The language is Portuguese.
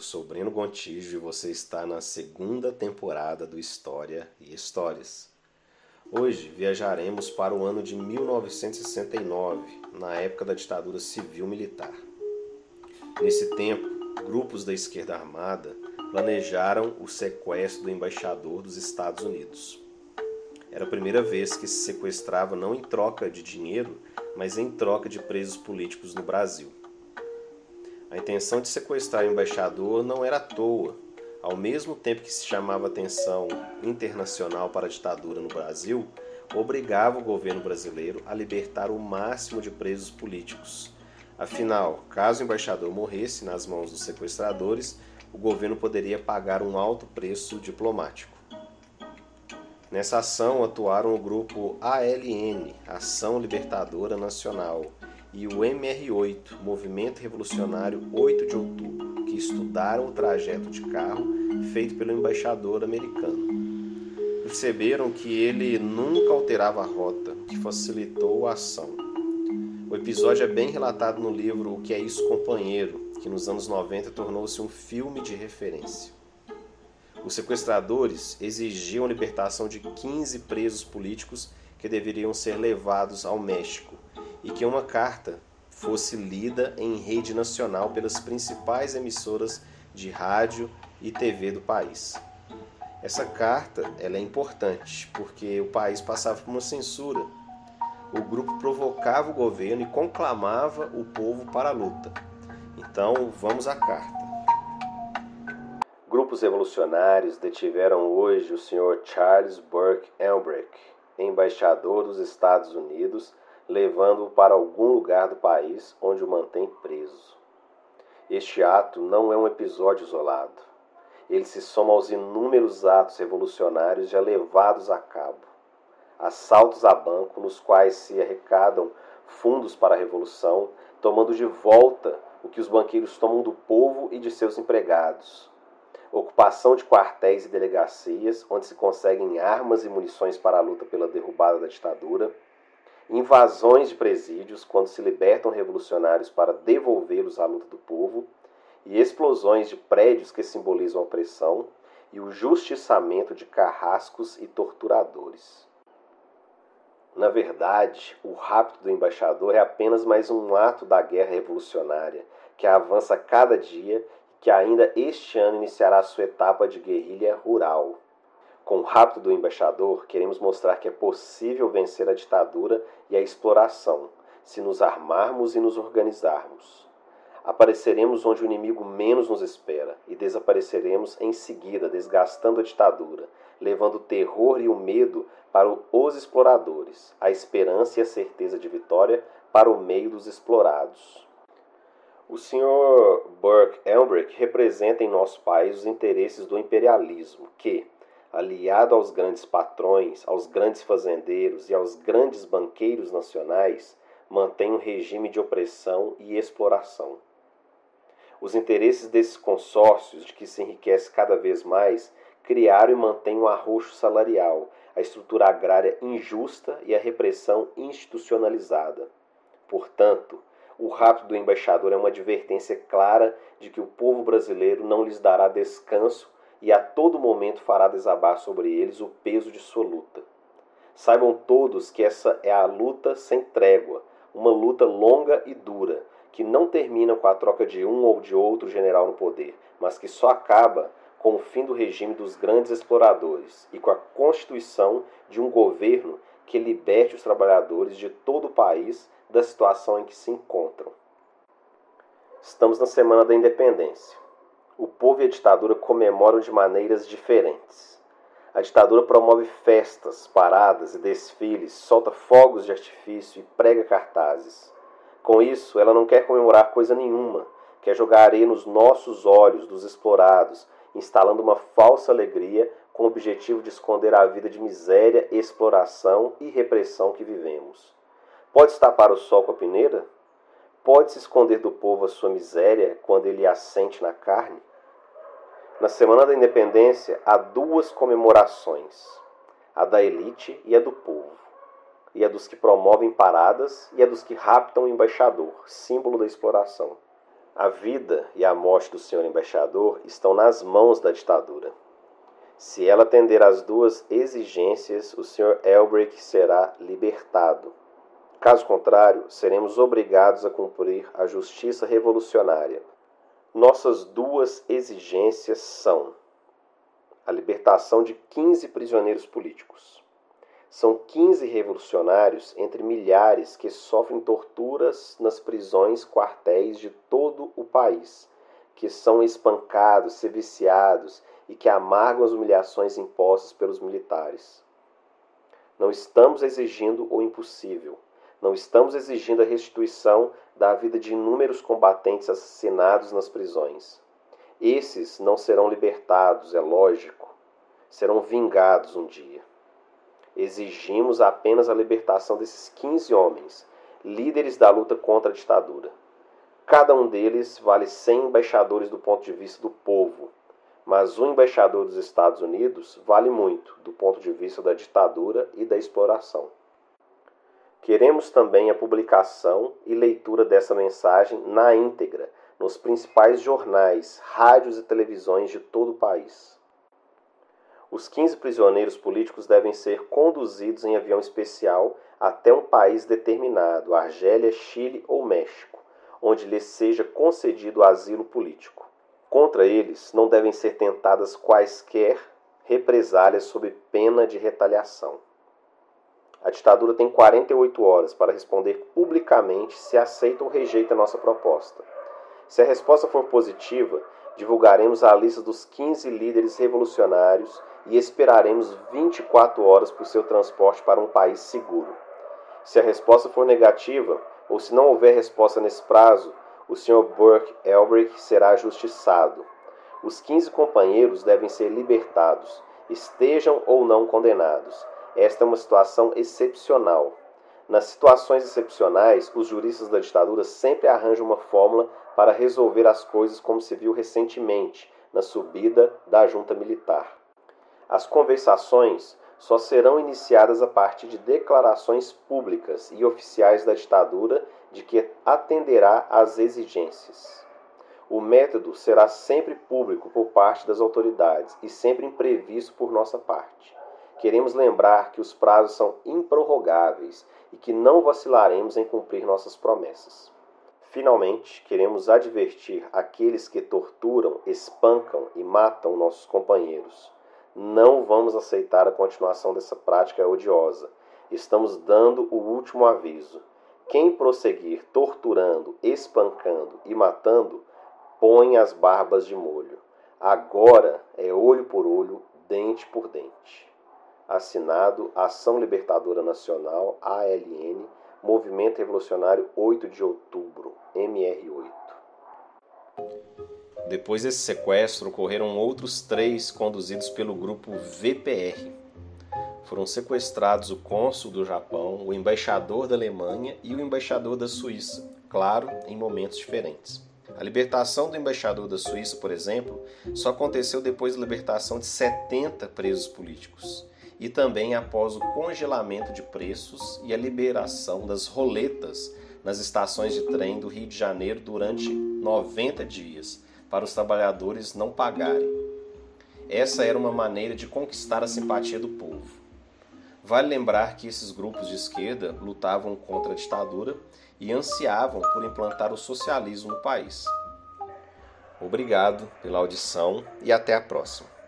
sou Breno Gontijo e você está na segunda temporada do História e Histórias. Hoje viajaremos para o ano de 1969, na época da ditadura civil-militar. Nesse tempo, grupos da esquerda armada planejaram o sequestro do embaixador dos Estados Unidos. Era a primeira vez que se sequestrava não em troca de dinheiro, mas em troca de presos políticos no Brasil. A intenção de sequestrar o embaixador não era à toa. Ao mesmo tempo que se chamava atenção internacional para a ditadura no Brasil, obrigava o governo brasileiro a libertar o máximo de presos políticos. Afinal, caso o embaixador morresse nas mãos dos sequestradores, o governo poderia pagar um alto preço diplomático. Nessa ação atuaram o grupo ALN, Ação Libertadora Nacional, e o MR8, Movimento Revolucionário 8 de Outubro, que estudaram o trajeto de carro feito pelo embaixador americano. Perceberam que ele nunca alterava a rota, que facilitou a ação. O episódio é bem relatado no livro O que é isso, companheiro, que nos anos 90 tornou-se um filme de referência. Os sequestradores exigiam a libertação de 15 presos políticos que deveriam ser levados ao México e que uma carta fosse lida em rede nacional pelas principais emissoras de rádio e TV do país. Essa carta ela é importante porque o país passava por uma censura. O grupo provocava o governo e conclamava o povo para a luta. Então, vamos à carta. Grupos revolucionários detiveram hoje o Sr. Charles Burke Elbrick, embaixador dos Estados Unidos levando-o para algum lugar do país onde o mantém preso. Este ato não é um episódio isolado. Ele se soma aos inúmeros atos revolucionários já levados a cabo. Assaltos a banco nos quais se arrecadam fundos para a revolução, tomando de volta o que os banqueiros tomam do povo e de seus empregados. Ocupação de quartéis e delegacias, onde se conseguem armas e munições para a luta pela derrubada da ditadura invasões de presídios quando se libertam revolucionários para devolvê-los à luta do povo, e explosões de prédios que simbolizam a opressão, e o justiçamento de carrascos e torturadores. Na verdade, o rapto do embaixador é apenas mais um ato da guerra revolucionária, que avança cada dia e que ainda este ano iniciará sua etapa de guerrilha rural. Com o rapto do embaixador, queremos mostrar que é possível vencer a ditadura e a exploração, se nos armarmos e nos organizarmos. Apareceremos onde o inimigo menos nos espera e desapareceremos em seguida, desgastando a ditadura, levando o terror e o medo para os exploradores, a esperança e a certeza de vitória para o meio dos explorados. O Sr. Burke Elbrick representa em nosso país os interesses do imperialismo, que, aliado aos grandes patrões, aos grandes fazendeiros e aos grandes banqueiros nacionais, mantém um regime de opressão e exploração. Os interesses desses consórcios, de que se enriquece cada vez mais, criaram e mantêm o um arroxo salarial, a estrutura agrária injusta e a repressão institucionalizada. Portanto, o rapto do embaixador é uma advertência clara de que o povo brasileiro não lhes dará descanso e a todo momento fará desabar sobre eles o peso de sua luta. Saibam todos que essa é a luta sem trégua, uma luta longa e dura, que não termina com a troca de um ou de outro general no poder, mas que só acaba com o fim do regime dos grandes exploradores e com a constituição de um governo que liberte os trabalhadores de todo o país da situação em que se encontram. Estamos na Semana da Independência o povo e a ditadura comemoram de maneiras diferentes. A ditadura promove festas, paradas e desfiles, solta fogos de artifício e prega cartazes. Com isso, ela não quer comemorar coisa nenhuma, quer jogar areia nos nossos olhos dos explorados, instalando uma falsa alegria com o objetivo de esconder a vida de miséria, exploração e repressão que vivemos. Pode tapar o sol com a peneira? Pode se esconder do povo a sua miséria quando ele assente na carne? Na Semana da Independência há duas comemorações: a da elite e a do povo, e a dos que promovem paradas e a dos que raptam o embaixador, símbolo da exploração. A vida e a morte do senhor embaixador estão nas mãos da ditadura. Se ela atender às duas exigências, o senhor Elbrick será libertado. Caso contrário, seremos obrigados a cumprir a justiça revolucionária. Nossas duas exigências são a libertação de 15 prisioneiros políticos. São 15 revolucionários entre milhares que sofrem torturas nas prisões quartéis de todo o país, que são espancados, seviciados e que amargam as humilhações impostas pelos militares. Não estamos exigindo o impossível não estamos exigindo a restituição da vida de inúmeros combatentes assassinados nas prisões. Esses não serão libertados, é lógico, serão vingados um dia. Exigimos apenas a libertação desses 15 homens, líderes da luta contra a ditadura. Cada um deles vale 100 embaixadores do ponto de vista do povo, mas um embaixador dos Estados Unidos vale muito do ponto de vista da ditadura e da exploração. Queremos também a publicação e leitura dessa mensagem na íntegra nos principais jornais, rádios e televisões de todo o país. Os 15 prisioneiros políticos devem ser conduzidos em avião especial até um país determinado, Argélia, Chile ou México, onde lhes seja concedido asilo político. Contra eles não devem ser tentadas quaisquer represálias sob pena de retaliação. A ditadura tem 48 horas para responder publicamente se aceita ou rejeita nossa proposta. Se a resposta for positiva, divulgaremos a lista dos 15 líderes revolucionários e esperaremos 24 horas por seu transporte para um país seguro. Se a resposta for negativa, ou se não houver resposta nesse prazo, o Sr. Burke Elbrick será justiçado. Os 15 companheiros devem ser libertados, estejam ou não condenados esta é uma situação excepcional. Nas situações excepcionais, os juristas da ditadura sempre arranjam uma fórmula para resolver as coisas, como se viu recentemente na subida da junta militar. As conversações só serão iniciadas a partir de declarações públicas e oficiais da ditadura de que atenderá às exigências. O método será sempre público por parte das autoridades e sempre imprevisto por nossa parte. Queremos lembrar que os prazos são improrrogáveis e que não vacilaremos em cumprir nossas promessas. Finalmente, queremos advertir aqueles que torturam, espancam e matam nossos companheiros. Não vamos aceitar a continuação dessa prática odiosa. Estamos dando o último aviso. Quem prosseguir torturando, espancando e matando, põe as barbas de molho. Agora é olho por olho, dente por dente assinado Ação Libertadora Nacional, ALN, Movimento Revolucionário 8 de Outubro, MR8. Depois desse sequestro, ocorreram outros três conduzidos pelo grupo VPR. Foram sequestrados o cônsul do Japão, o embaixador da Alemanha e o embaixador da Suíça, claro, em momentos diferentes. A libertação do embaixador da Suíça, por exemplo, só aconteceu depois da libertação de 70 presos políticos e também após o congelamento de preços e a liberação das roletas nas estações de trem do Rio de Janeiro durante 90 dias, para os trabalhadores não pagarem. Essa era uma maneira de conquistar a simpatia do povo. Vale lembrar que esses grupos de esquerda lutavam contra a ditadura e ansiavam por implantar o socialismo no país. Obrigado pela audição e até a próxima.